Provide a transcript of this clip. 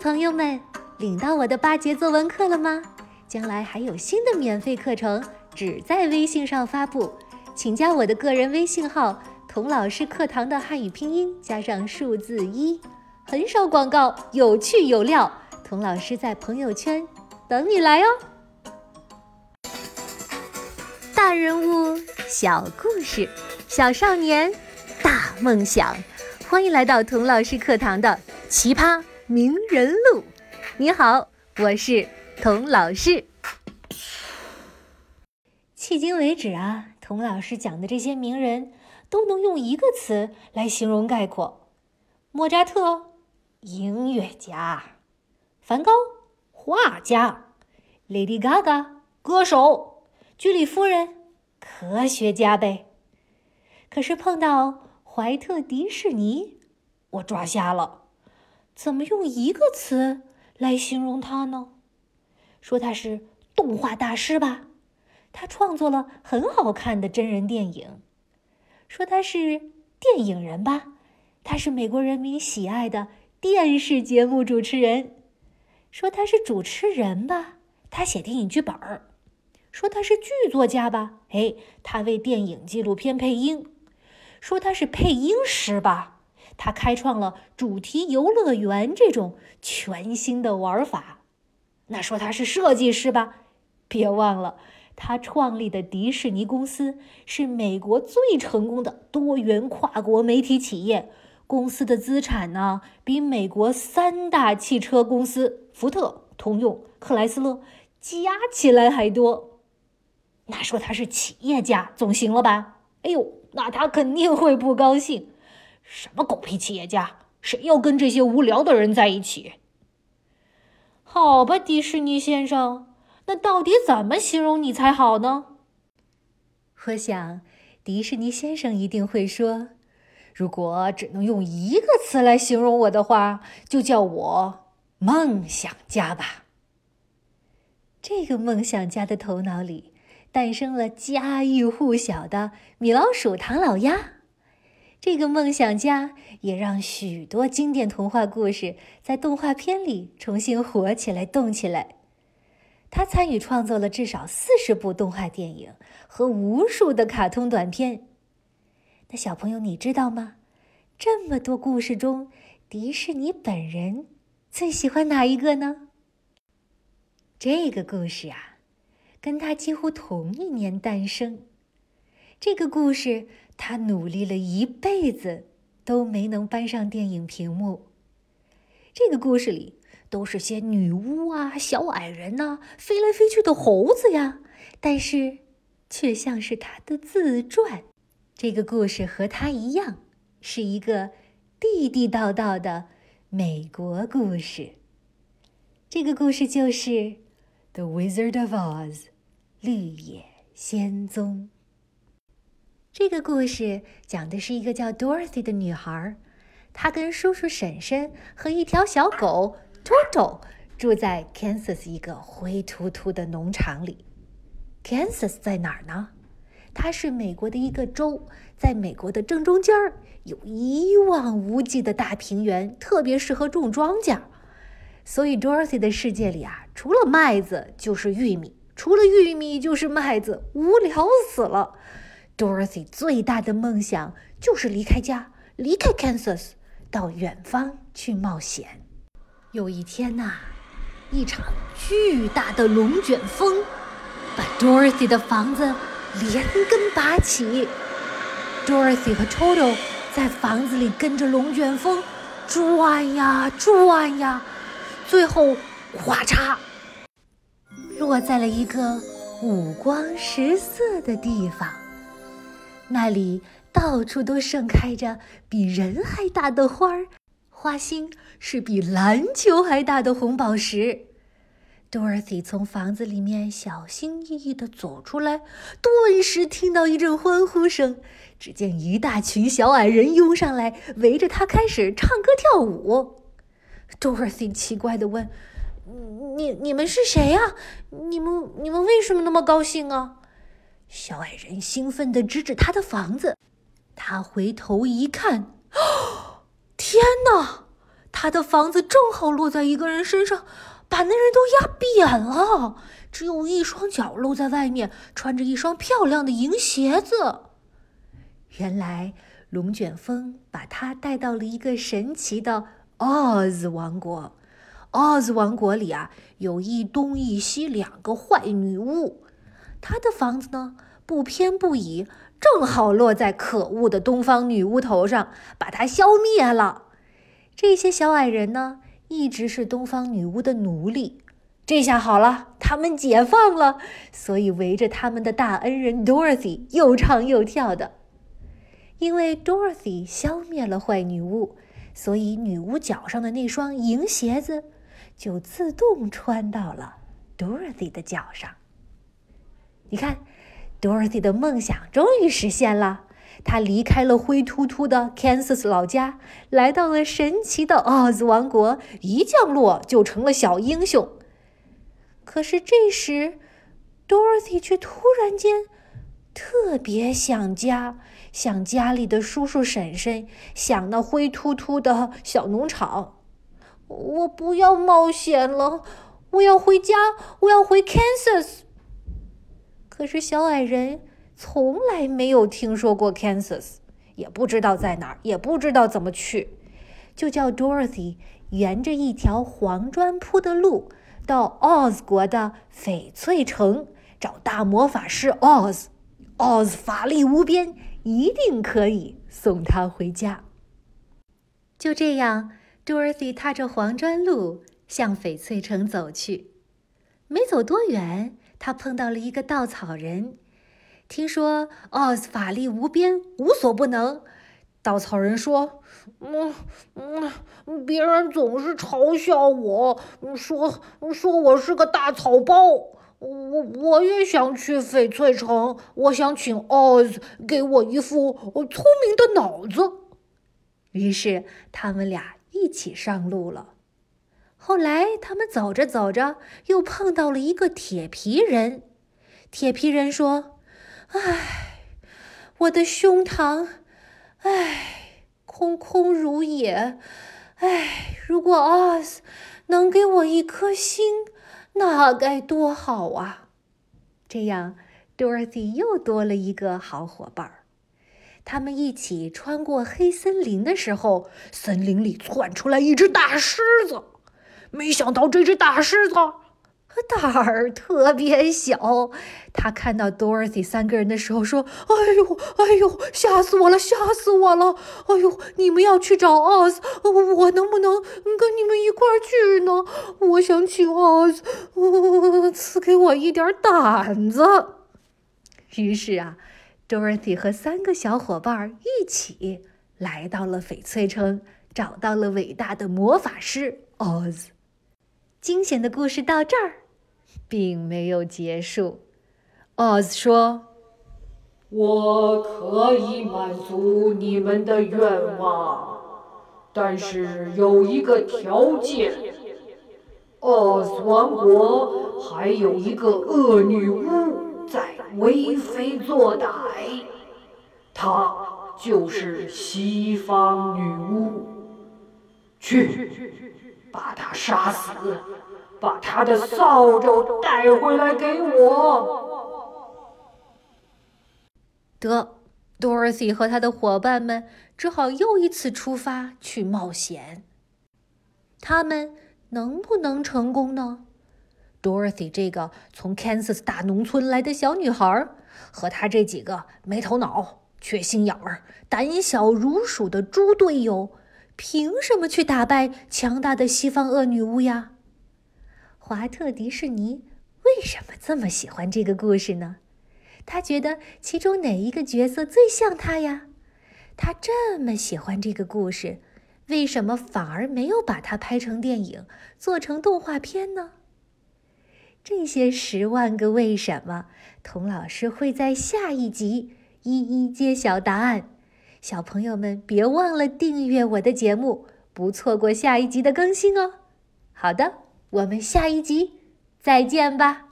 朋友们，领到我的八节作文课了吗？将来还有新的免费课程，只在微信上发布，请加我的个人微信号“童老师课堂”的汉语拼音加上数字一，很少广告，有趣有料。童老师在朋友圈等你来哦。大人物小故事，小少年大梦想，欢迎来到童老师课堂的奇葩名人录。你好，我是童老师。迄今为止啊，童老师讲的这些名人都能用一个词来形容概括：莫扎特，音乐家。梵高，画家；Lady Gaga，歌手；居里夫人，科学家呗。可是碰到怀特迪士尼，我抓瞎了，怎么用一个词来形容他呢？说他是动画大师吧，他创作了很好看的真人电影；说他是电影人吧，他是美国人民喜爱的电视节目主持人。说他是主持人吧，他写电影剧本儿；说他是剧作家吧，哎，他为电影纪录片配音；说他是配音师吧，他开创了主题游乐园这种全新的玩法。那说他是设计师吧，别忘了他创立的迪士尼公司是美国最成功的多元跨国媒体企业。公司的资产呢，比美国三大汽车公司福特、通用、克莱斯勒加起来还多。那说他是企业家总行了吧？哎呦，那他肯定会不高兴。什么狗屁企业家？谁要跟这些无聊的人在一起？好吧，迪士尼先生，那到底怎么形容你才好呢？我想，迪士尼先生一定会说。如果只能用一个词来形容我的话，就叫我梦想家吧。这个梦想家的头脑里诞生了家喻户晓的米老鼠、唐老鸭。这个梦想家也让许多经典童话故事在动画片里重新活起来、动起来。他参与创作了至少四十部动画电影和无数的卡通短片。那小朋友，你知道吗？这么多故事中，迪士尼本人最喜欢哪一个呢？这个故事啊，跟他几乎同一年诞生。这个故事他努力了一辈子都没能搬上电影屏幕。这个故事里都是些女巫啊、小矮人呐、飞来飞去的猴子呀，但是却像是他的自传。这个故事和他一样，是一个地地道道的美国故事。这个故事就是《The Wizard of Oz》绿野仙踪。这个故事讲的是一个叫 Dorothy 的女孩，她跟叔叔婶婶和一条小狗 Toto 住在 Kansas 一个灰秃秃的农场里。Kansas 在哪儿呢？它是美国的一个州，在美国的正中间儿，有一望无际的大平原，特别适合种庄稼。所以，Dorothy 的世界里啊，除了麦子就是玉米，除了玉米就是麦子，无聊死了。Dorothy 最大的梦想就是离开家，离开 Kansas，到远方去冒险。有一天呐，一场巨大的龙卷风把 Dorothy 的房子。连根拔起，Dorothy 和 Toto 在房子里跟着龙卷风转呀转呀，最后哗嚓落在了一个五光十色的地方。那里到处都盛开着比人还大的花儿，花心是比篮球还大的红宝石。Dorothy 从房子里面小心翼翼地走出来，顿时听到一阵欢呼声。只见一大群小矮人拥上来，围着他开始唱歌跳舞。Dorothy 奇怪地问：“你、你们是谁呀？你们、你们为什么那么高兴啊？”小矮人兴奋地指指他的房子。他回头一看，哦，天哪！他的房子正好落在一个人身上，把那人都压扁了，只有一双脚露在外面，穿着一双漂亮的银鞋子。原来，龙卷风把他带到了一个神奇的 Oz 王国。Oz 王国里啊，有一东一西两个坏女巫。他的房子呢，不偏不倚，正好落在可恶的东方女巫头上，把她消灭了。这些小矮人呢，一直是东方女巫的奴隶。这下好了，他们解放了，所以围着他们的大恩人 Dorothy 又唱又跳的。因为 Dorothy 消灭了坏女巫，所以女巫脚上的那双银鞋子就自动穿到了 Dorothy 的脚上。你看，Dorothy 的梦想终于实现了。她离开了灰秃秃的 Kansas 老家，来到了神奇的 Oz 王国，一降落就成了小英雄。可是这时，Dorothy 却突然间特别想家，想家里的叔叔婶婶，想那灰秃秃的小农场。我不要冒险了，我要回家，我要回 Kansas。可是小矮人从来没有听说过 Kansas，也不知道在哪儿，也不知道怎么去，就叫 Dorothy 沿着一条黄砖铺的路到 Oz 国的翡翠城找大魔法师 Oz。Oz 法力无边，一定可以送他回家。就这样，Dorothy 踏着黄砖路向翡翠城走去，没走多远。他碰到了一个稻草人，听说奥斯法力无边，无所不能。稻草人说：“嗯嗯，别人总是嘲笑我，说说我是个大草包。我我也想去翡翠城，我想请奥斯给我一副聪明的脑子。”于是他们俩一起上路了。后来，他们走着走着，又碰到了一个铁皮人。铁皮人说：“唉，我的胸膛，唉，空空如也。唉，如果奥斯能给我一颗心，那该多好啊！这样，Dorothy 又多了一个好伙伴。他们一起穿过黑森林的时候，森林里窜出来一只大狮子。”没想到这只大狮子胆儿特别小，他看到 Dorothy 三个人的时候说：“哎呦，哎呦，吓死我了，吓死我了！哎呦，你们要去找 Oz，我能不能跟你们一块儿去呢？我想请 Oz 赐给我一点胆子。”于是啊，Dorothy 和三个小伙伴一起来到了翡翠城，找到了伟大的魔法师 Oz。惊险的故事到这儿，并没有结束。Oz 说：“我可以满足你们的愿望，但是有一个条件。Oz 王国还有一个恶女巫在为非作歹，她就是西方女巫。去。”把他杀死，把他的扫帚带回来给我。得，Dorothy 和他的伙伴们只好又一次出发去冒险。他们能不能成功呢？Dorothy 这个从 Kansas 大农村来的小女孩，和她这几个没头脑、缺心眼儿、胆小如鼠的猪队友。凭什么去打败强大的西方恶女巫呀？华特迪士尼为什么这么喜欢这个故事呢？他觉得其中哪一个角色最像他呀？他这么喜欢这个故事，为什么反而没有把它拍成电影，做成动画片呢？这些十万个为什么，童老师会在下一集一一揭晓答案。小朋友们，别忘了订阅我的节目，不错过下一集的更新哦。好的，我们下一集再见吧。